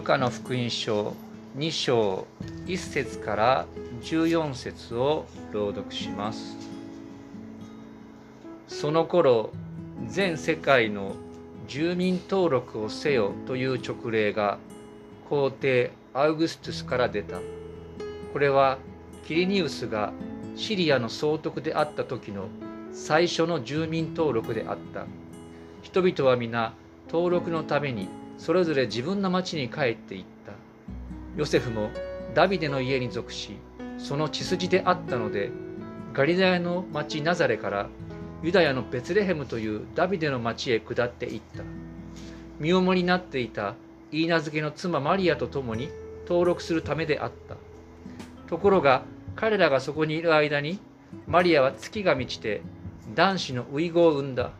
ルカの福音書2章1節から14節を朗読します。その頃全世界の住民登録をせよという勅令が皇帝アウグストゥスから出た。これはキリニウスがシリアの総督であった時の最初の住民登録であった。人々は皆登録のためにそれぞれ自分の町に帰っていった。ヨセフもダビデの家に属しその血筋であったのでガリラヤの町ナザレからユダヤのベツレヘムというダビデの町へ下っていった。身重になっていたイーナ漬けの妻マリアと共に登録するためであった。ところが彼らがそこにいる間にマリアは月が満ちて男子の遺語を産んだ。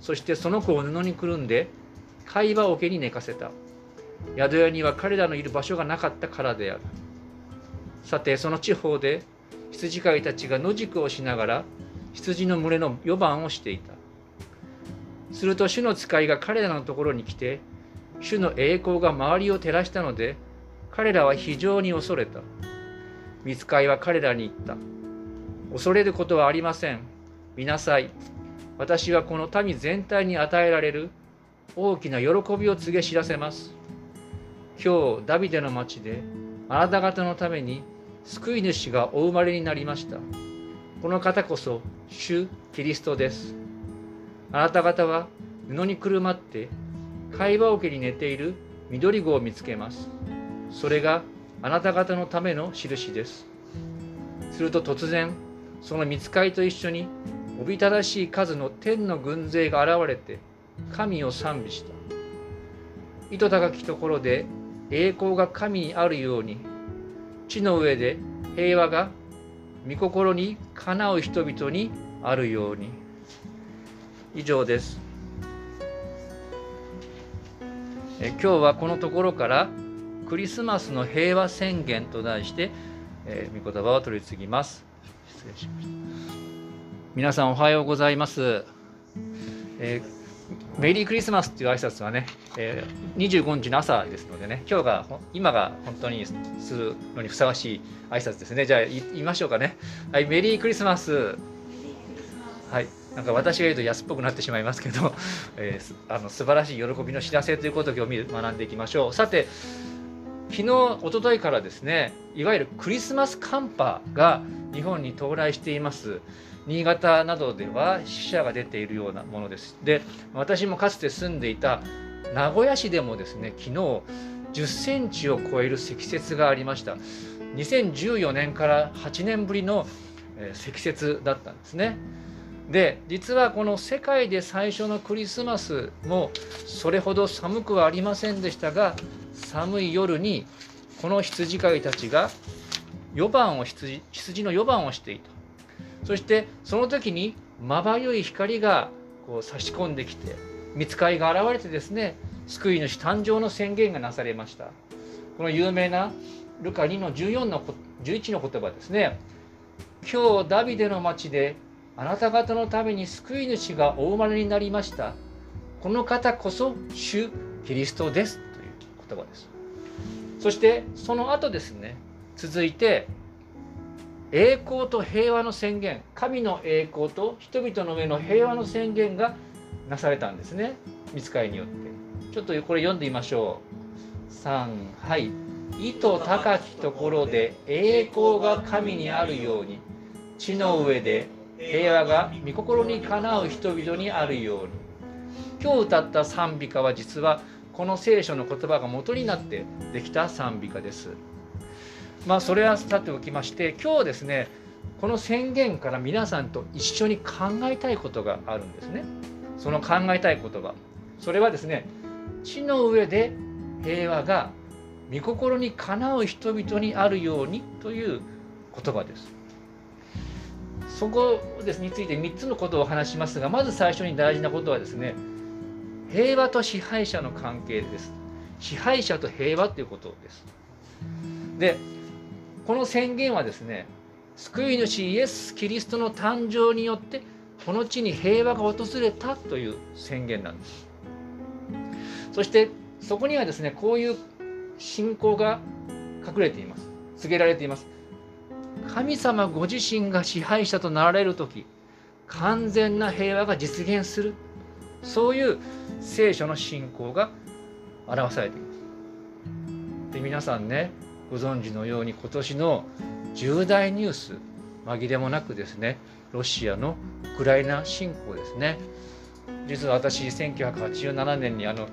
そしてその子を布にくるんで会話桶に寝かせた。宿屋には彼らのいる場所がなかったからである。さてその地方で羊飼いたちが野宿をしながら羊の群れの予番をしていた。すると主の使いが彼らのところに来て主の栄光が周りを照らしたので彼らは非常に恐れた。見つかいは彼らに言った。恐れることはありません。見なさい。私はこの民全体に与えられる大きな喜びを告げ知らせます。今日ダビデの町であなた方のために救い主がお生まれになりました。この方こそ主キリストです。あなた方は布にくるまって会話桶に寝ている緑子を見つけます。それがあなた方のための印です。すると突然その見つかいと一緒におびただしい数の天の軍勢が現れて神を賛美した。糸高きところで栄光が神にあるように地の上で平和が御心にかなう人々にあるように。以上です。え今日はこのところからクリスマスの平和宣言と題して、えー、御言葉を取り次ぎます。失礼しました。皆さんおはようございます、えー、メリークリスマスっていう挨拶はね、えー、25日の朝ですのでね今日が今が本当にするのにふさわしい挨拶ですね。じゃあ言いましょうかね。はいメリークリスマス。はいなんか私が言うと安っぽくなってしまいますけど、えー、あの素晴らしい喜びの知らせということを今日学んでいきましょう。さて昨日一昨日からですねいわゆるクリスマス寒波が日本に到来しています。新潟などでは死者が出ているようなものです。で私もかつて住んでいた名古屋市でもですね昨日10センチを超える積雪がありました。2014年から8年ぶりの積雪だったんですね。で実はこの世界で最初のクリスマスもそれほど寒くはありませんでしたが寒い夜にこの羊飼いたちが4番を羊羊の4番をしていた。そしてその時にまばゆい光がこう差し込んできて見つかりが現れてですね救い主誕生の宣言がなされました。この有名なルカ2の14の11の言葉ですね。今日ダビデの町であなた方のために救い主がお生まれになりました。この方こそ主キリストです。という言葉です。そしてその後ですね続いて栄光と平和の宣言神の栄光と人々の上の平和の宣言がなされたんですね。見つかりによって。ちょっとこれ読んでみましょう。3はい。意図高きところで栄光が神にあるように。地の上で平和が御心にかなう人々にあるように。今日歌った賛美歌は実はこの聖書の言葉が元になってできた賛美歌です。まあそれはさておきまして今日ですねこの宣言から皆さんと一緒に考えたいことがあるんですね。その考えたい言葉それはですね地の上で平和が御心にかなう人々にあるようにという言葉です。そこですについて3つのことを話しますがまず最初に大事なことはですね平和と支配者の関係です支配者と平和ということですでこの宣言はですね救い主イエス・キリストの誕生によってこの地に平和が訪れたという宣言なんです。そしてそこにはですねこういう信仰が隠れています。告げられています。神様ご自身が支配者となられる時完全な平和が実現する。そういう聖書の信仰が表されています。で皆さんねご存知のように今年の重大ニュース紛れもなくですねロシアのウクライナ侵攻ですね。実は私1987年にあの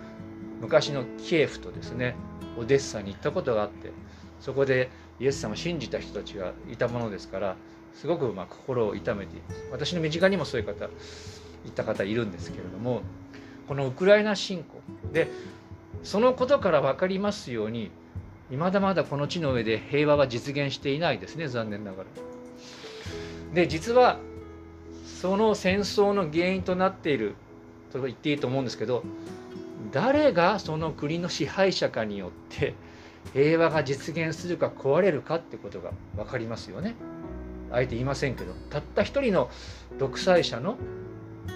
昔のキエフとですねオデッサに行ったことがあってそこでイエス様を信じた人たちがいたものですからすごくま心を痛めています私の身近にもそういう方行った方いるんですけれどもこのウクライナ侵攻でそのことから分かりますように未だまだこの地の上で平和は実現していないですね残念ながら。で実はその戦争の原因となっていると言っていいと思うんですけど誰がその国の支配者かによって平和が実現するか壊れるかってことが分かりますよね。あえて言いませんけどたった一人の独裁者の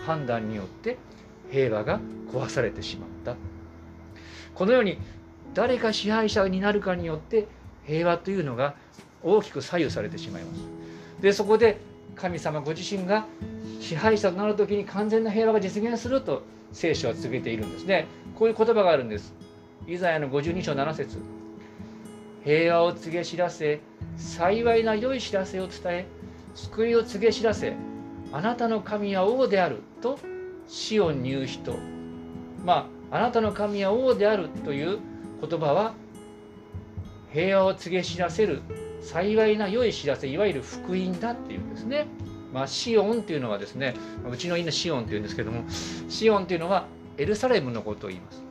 判断によって平和が壊されてしまったこのように誰が支配者になるかによって平和というのが大きく左右されてしまいます。でそこで神様ご自身が支配者となる時に完全な平和が実現すると聖書は告げているんですね。こういう言葉があるんです。イザヤの52章7節。平和を告げ知らせ幸いな良い知らせを伝え救いを告げ知らせあなたの神は王であると死を言う人。まああなたの神は王であるという言葉は平和を告げ知らせる幸いな良い知らせいわゆる福音だっていうんですね。まあ、シオンっていうのはですねうちの犬シオンっていうんですけどもシオンっていうのはエルサレムのことを言います。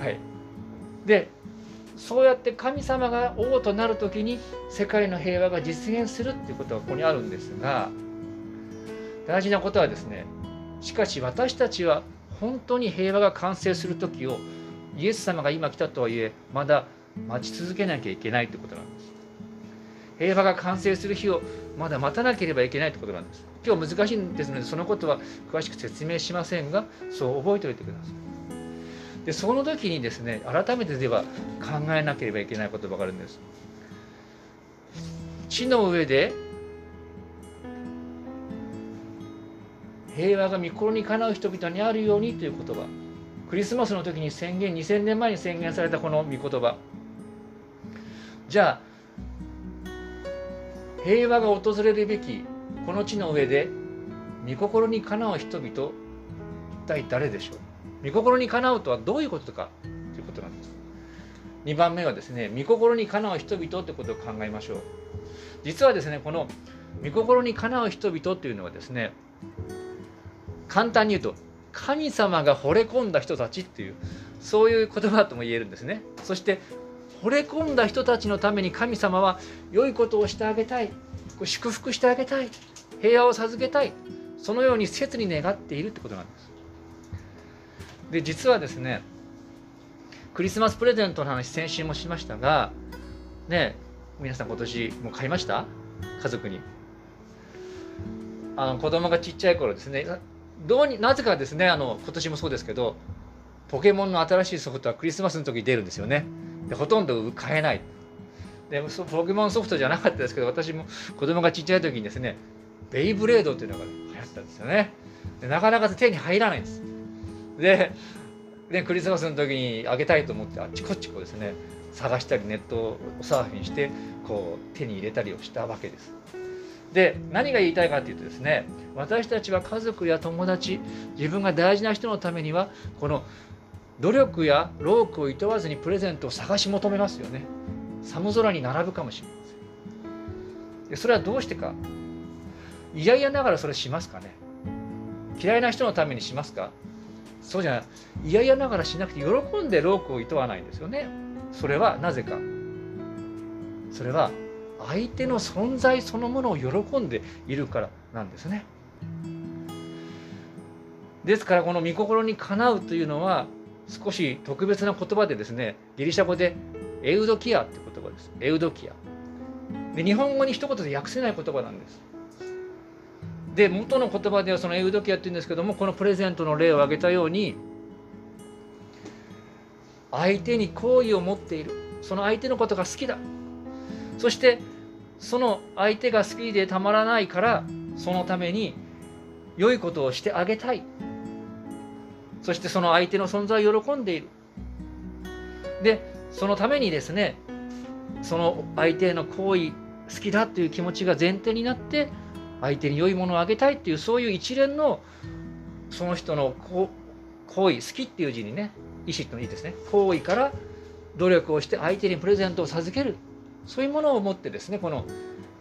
はい、でそうやって神様が王となる時に世界の平和が実現するっていうことがここにあるんですが大事なことはですねしかし私たちは本当に平和が完成する時をイエス様が今来たとはいえまだ待ち続けなきゃいけないってことなんです。平和が完成する日をまだ待たなければいけないってことなんです。今日難しいんですのでそのことは詳しく説明しませんがそう覚えておいてください。でその時にですね改めてでは考えなければいけないことばかるんです地の上で平和が御心にかなう人々にあるようにという言葉クリスマスの時に宣言2000年前に宣言されたこの御言葉じゃあ平和が訪れるべきこの地の上で御心にかなう人々一体誰でしょう？御心にかなうとはどういうことかということなんです。2番目はですね、御心にかなう人々ということを考えましょう。実はですね、この御心にかなう人々というのはですね、簡単に言うと、神様が惚れ込んだ人たちっていう、そういう言葉とも言えるんですね。そして、惚れ込んだ人たちのために神様は良いことをしてあげたい、祝福してあげたい、平和を授けたい、そのように切に願っているってことなんです。で実はですねクリスマスプレゼントの話先週もしましたがね皆さん今年もう買いました？家族に。あの子供がちっちゃい頃ですね。どうになぜかですねあの今年もそうですけどポケモンの新しいソフトはクリスマスの時に出るんですよね。でほとんど買えない。でポケモンソフトじゃなかったですけど私も子供がちっちゃい時にですねベイブレードっていうのが流行ったんですよね。でなかなか手に入らないんです。ででクリスマスの時にあげたいと思ってあっちこっちこうですね探したりネットをサーフィンしてこう手に入れたりをしたわけです。で何が言いたいかというとですね私たちは家族や友達自分が大事な人のためにはこの努力や労苦をいとわずにプレゼントを探し求めますよね。寒空に並ぶかもしれません。でそれはどうしてか。嫌々ながらそれしますかね。嫌いな人のためにしますか。そうじゃない。嫌々ながらしなくて喜んでロークをいとわないんですよね。それはなぜか。それは相手の存在そのものを喜んでいるからなんですね。ですからこの御心にかなうというのは少し特別な言葉でですねギリシャ語でエウドキアって言葉です。エウドキア。で日本語に一言で訳せない言葉なんです。で元の言葉ではそのエウドキアって言うんですけどもこのプレゼントの例を挙げたように相手に好意を持っている。その相手のことが好きだ。そしてその相手が好きでたまらないからそのために良いことをしてあげたい。そしてその相手の存在を喜んでいる。でそのためにですねその相手への行為好きだという気持ちが前提になって相手に良いものをあげたいっていうそういう一連のその人の行為好きっていう字にね意思ってのいいですね。行為から努力をして相手にプレゼントを授ける。そういうものを持ってですねこの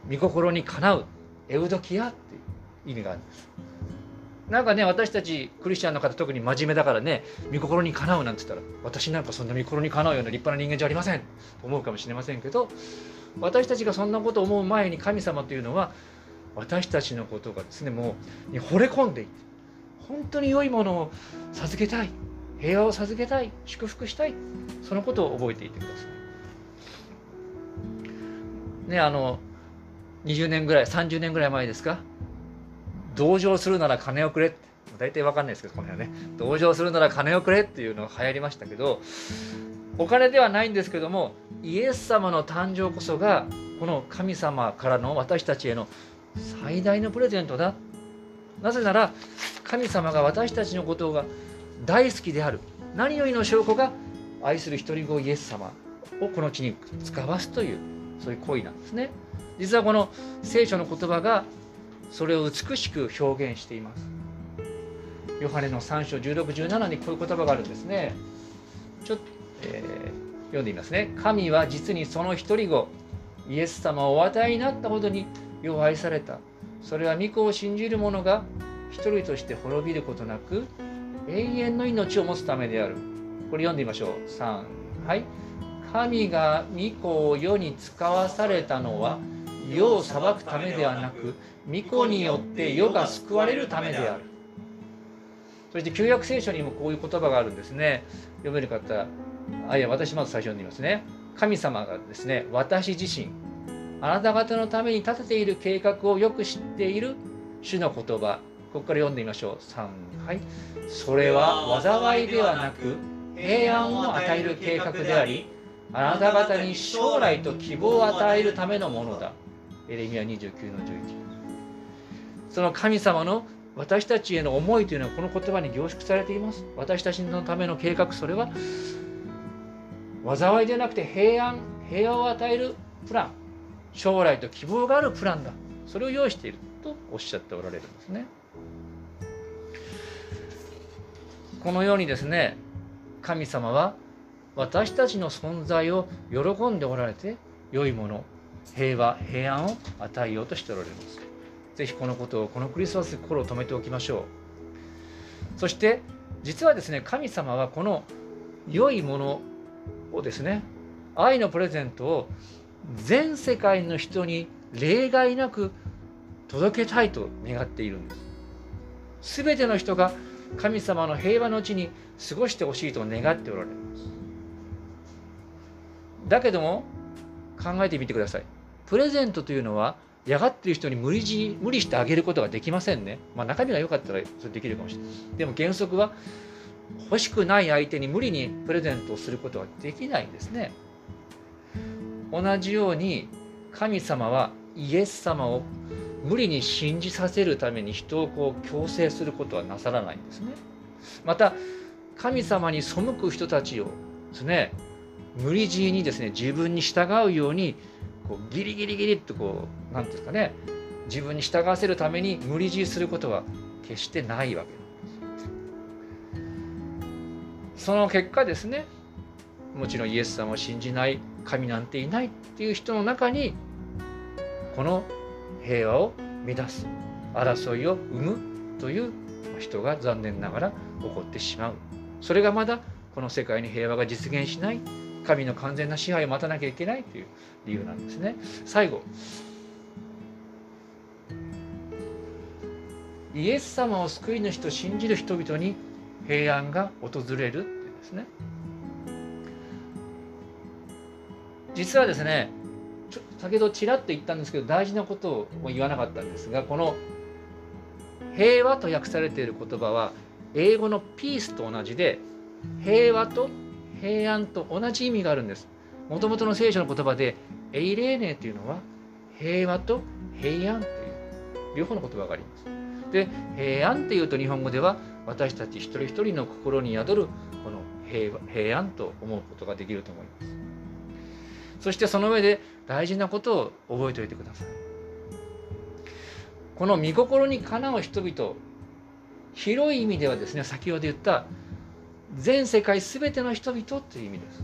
御心にかなうエウドキアっていう意味があるんです。なんかね私たちクリスチャンの方特に真面目だからね御心にかなうなんて言ったら私なんかそんな御心にかなうような立派な人間じゃありませんと思うかもしれませんけど私たちがそんなことを思う前に神様というのは私たちのことがですねもう惚れ込んでいて本当に良いものを授けたい。平和を授けたい。祝福したい。そのことを覚えていてください。ねあの20年ぐらい30年ぐらい前ですか？同情するなら金をくれ。って大体わかんないですけどこの辺はね。同情するなら金をくれっていうのが流行りましたけどお金ではないんですけどもイエス様の誕生こそがこの神様からの私たちへの最大のプレゼントだ。なぜなら神様が私たちのことが大好きである。何よりの証拠が愛する一人子イエス様をこの地に使わすという。そういう行為なんですね。実はこの聖書の言葉がそれを美しく表現しています。ヨハネの3章1617にこういう言葉があるんですね。ちょっと、えー、読んでみますね。神は実にその一人子イエス様をお与えになったほどに世を愛された。それは御子を信じる者が一人として滅びることなく永遠の命を持つためである。これ読んでみましょう。3はい。神が御子を世に使わされたのは世を裁くためではなく御子によって世が救われるためである。そして旧約聖書にもこういう言葉があるんですね。読める方あいや私まず最初に言いますね。神様がですね私自身あなた方のために立てている計画をよく知っている主の言葉。ここから読んでみましょう。3はい。それは災いではなく平安を与える計画でありあなた方に将来と希望を与えるためのものだ。エレミア29の11その神様の私たちへの思いというのはこの言葉に凝縮されています。私たちのための計画それは災いでなくて平安平和を与えるプラン。将来と希望があるプランだ。それを用意しているとおっしゃっておられるんですね。このようにですね神様は私たちの存在を喜んでおられて良いもの平和平安を与えようとしておられます。ぜひこのことをこのクリスマス心を止めておきましょう。そして実はですね神様はこの良いものをですね愛のプレゼントを全世界の人に例外なく届けたいと願っているんです。すべての人が神様の平和のうちに過ごしてほしいと願っておられます。だけども考えてみてください。プレゼントというのは嫌がってる人に無理じ無理してあげることができませんね。まあ、中身が良かったらそれできるかもしれない。でも原則は欲しくない相手に無理にプレゼントをすることはできないんですね。同じように神様はイエス様を無理に信じさせるために人をこう強制することはなさらないんですね。また神様に背く人たちをですね無理強いにですね自分に従うようにこうギリギリギリっとこう何ていうんですかね自分に従わせるために無理強いすることは決してないわけ。なんですその結果ですねもちろんイエス様を信じない神なんていないっていう人の中にこの平和を乱す争いを生むという人が残念ながら起こってしまう。それがまだこの世界に平和が実現しない神の完全な支配を待たなきゃいけないという理由なんですね。最後イエス様を救い主と信じる人々に平安が訪れるってですね。実はですね先ほどちらっと言ったんですけど大事なことを言わなかったんですがこの「平和」と訳されている言葉は英語の「ピース」と同じで平和と平安と同じ意味があるんです。もともとの聖書の言葉でエイレーネというのは平和と平安という両方の言葉があります。で平安っていうと日本語では私たち一人一人の心に宿るこの平和平安と思うことができると思います。そしてその上で大事なことを覚えておいてください。この見心にかなう人々広い意味ではですね先ほど言った全世界全ての人々という意味です。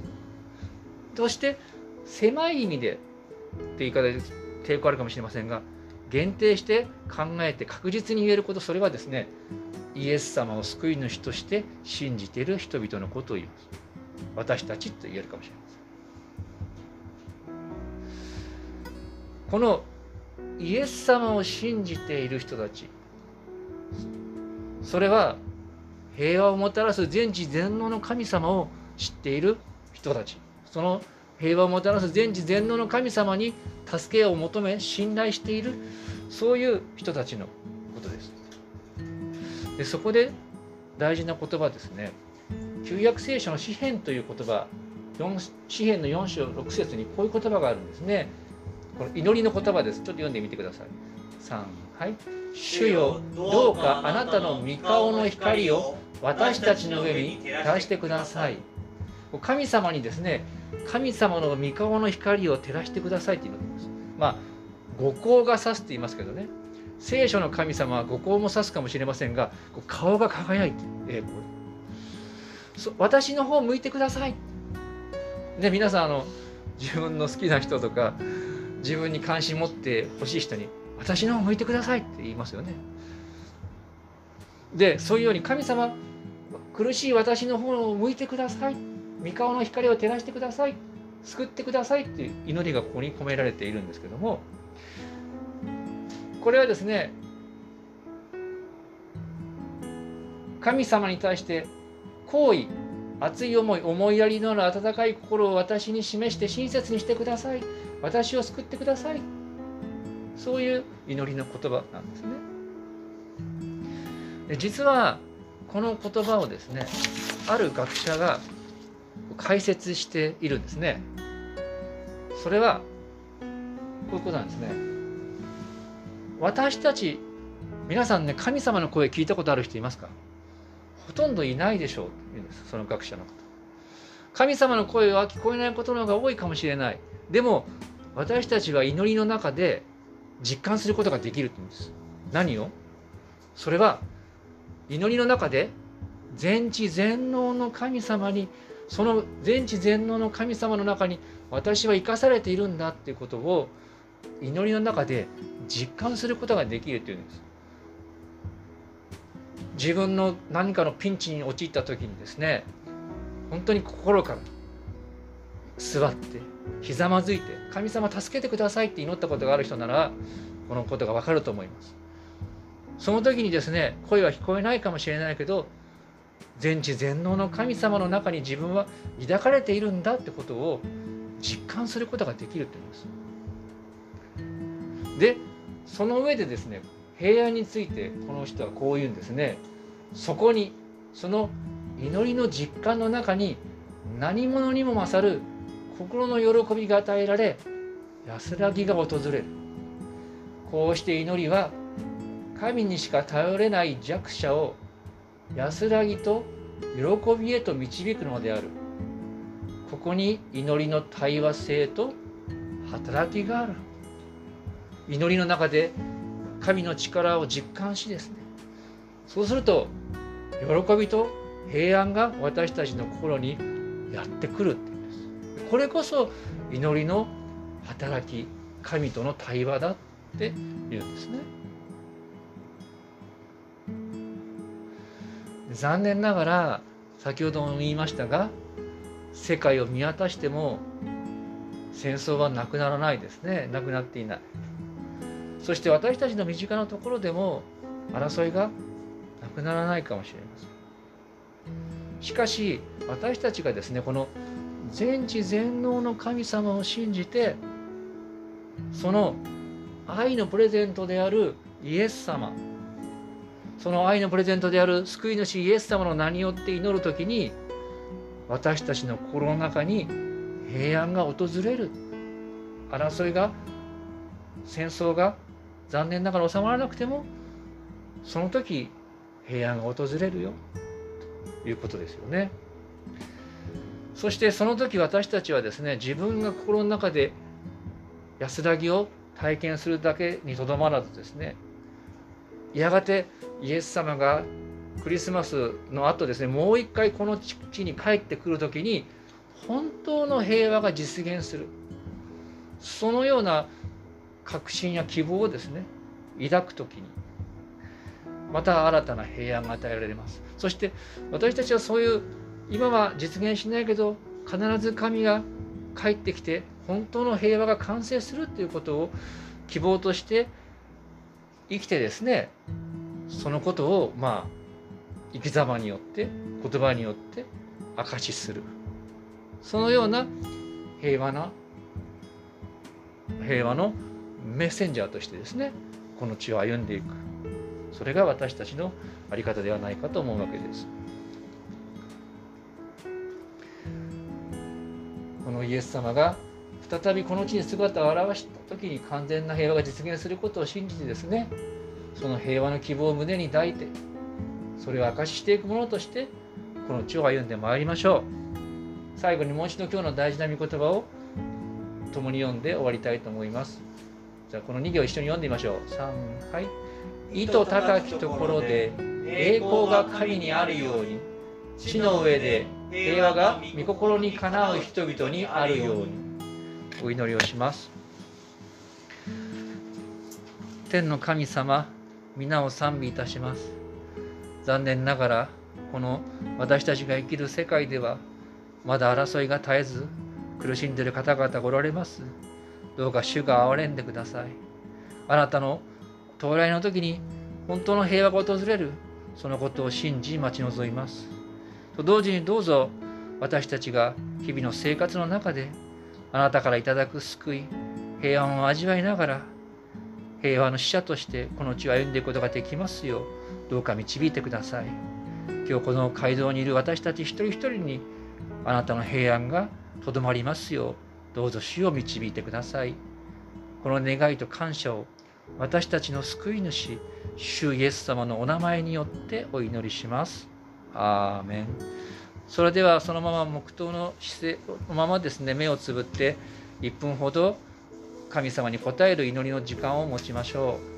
そして狭い意味でって言い方で抵抗あるかもしれませんが限定して考えて確実に言えることそれはですねイエス様を救い主として信じている人々のことを言います。私たちと言えるかもしれません。このイエス様を信じている人たちそれは平和をもたらす全知全能の神様を知っている人たちその平和をもたらす全知全能の神様に助けを求め信頼しているそういう人たちのことです。でそこで大事な言葉ですね旧約聖書の詩篇という言葉詩篇の4章6節にこういう言葉があるんですね。この祈りの言葉です。ちょっと読んでみてください。3はい。主よどうかあなたの御顔の光を私たちの上に照らしてください。神様にですね神様の御顔の光を照らしてくださいって言います。まあ五光が指すって言いますけどね聖書の神様は五光も指すかもしれませんが顔が輝いて栄光私の方を向いてください。ね皆さんあの自分の好きな人とか自分に関心持ってほしい人に私の方を向いてくださいって言いますよね。でそういうように神様苦しい私の方を向いてください。御顔の光を照らしてください。救ってください。っていう祈りがここに込められているんですけども。これはですね神様に対して好意熱い思い思いやりのある温かい心を私に示して親切にしてください。私を救ってください。そういう祈りの言葉なんですね。実はこの言葉をですねある学者が解説しているんですね。それはこういうことなんですね。私たち皆さんね神様の声聞いたことある人いますか？ほとんどいないでしょう。と言うんですその学者のこと。神様の声は聞こえないことの方が多いかもしれない。でも私たちは祈りの中で実感することができるって言うんです。何を？それは祈りの中で全知全能の神様にその全知全能の神様の中に私は生かされているんだっていうことを祈りの中で実感することができるというんです。自分の何かのピンチに陥った時にですね本当に心から座ってひざまずいて神様助けてくださいって祈ったことがある人ならこのことがわかると思います。その時にですね声は聞こえないかもしれないけど全知全能の神様の中に自分は抱かれているんだってことを実感することができるって言うんです。でその上でですね平安についてこの人はこう言うんですね。そこにその祈りの実感の中に何者にも勝る心の喜びが与えられ安らぎが訪れるこうして祈りは神にしか頼れない弱者を安らぎと喜びへと導くのである。ここに祈りの対話性と働きがある。祈りの中で神の力を実感しですね。そうすると喜びと平安が私たちの心にやってくるっていうんです。これこそ祈りの働き神との対話だって言うんですね。残念ながら先ほども言いましたが世界を見渡しても戦争はなくならないですね。なくなっていない。そして私たちの身近なところでも争いがなくならないかもしれません。しかし私たちがですねこの全知全能の神様を信じてその愛のプレゼントであるイエス様その愛のプレゼントである救い主イエス様の名によって祈る時に私たちの心の中に平安が訪れる争いが戦争が残念ながら収まらなくてもその時平安が訪れるよということですよね。そしてその時私たちはですね自分が心の中で安らぎを体験するだけにとどまらずですねやがてイエス様がクリスマスの後ですねもう一回この地に帰ってくる時に本当の平和が実現する。そのような確信や希望をですね抱く時にまた新たな平安が与えられます。そして私たちはそういう今は実現しないけど必ず神が帰ってきて本当の平和が完成するということを希望として生きてですねそのことをまあ生き様によって言葉によって証しするそのような平和な平和のメッセンジャーとしてですねこの地を歩んでいくそれが私たちの在り方ではないかと思うわけです。このイエス様が再びこの地に姿を現した時に完全な平和が実現することを信じてですねその平和の希望を胸に抱いてそれを証ししていくものとしてこの地を歩んでまいりましょう。最後にもう一度今日の大事な御言葉を共に読んで終わりたいと思います。じゃあこの2行一緒に読んでみましょう。3はい。意図高きところで栄光が神にあるように地の上で平和が御心にかなう人々にあるようにお祈りをします。天の神様皆を賛美いたします。残念ながらこの私たちが生きる世界ではまだ争いが絶えず苦しんでいる方々がおられます。どうか主が憐れんでください。あなたの到来の時に本当の平和が訪れるそのことを信じ待ち望みます。と同時にどうぞ私たちが日々の生活の中であなたからいただく救い平安を味わいながら平和の使者としてこの地を歩んでいくことができますようどうか導いてください。今日この街道にいる私たち一人一人にあなたの平安がとどまりますようどうぞ主を導いてください。この願いと感謝を私たちの救い主主イエス様のお名前によってお祈りします。アーメン。それではそのまま黙祷の姿勢のままですね目をつぶって1分ほど神様に応える祈りの時間を持ちましょう。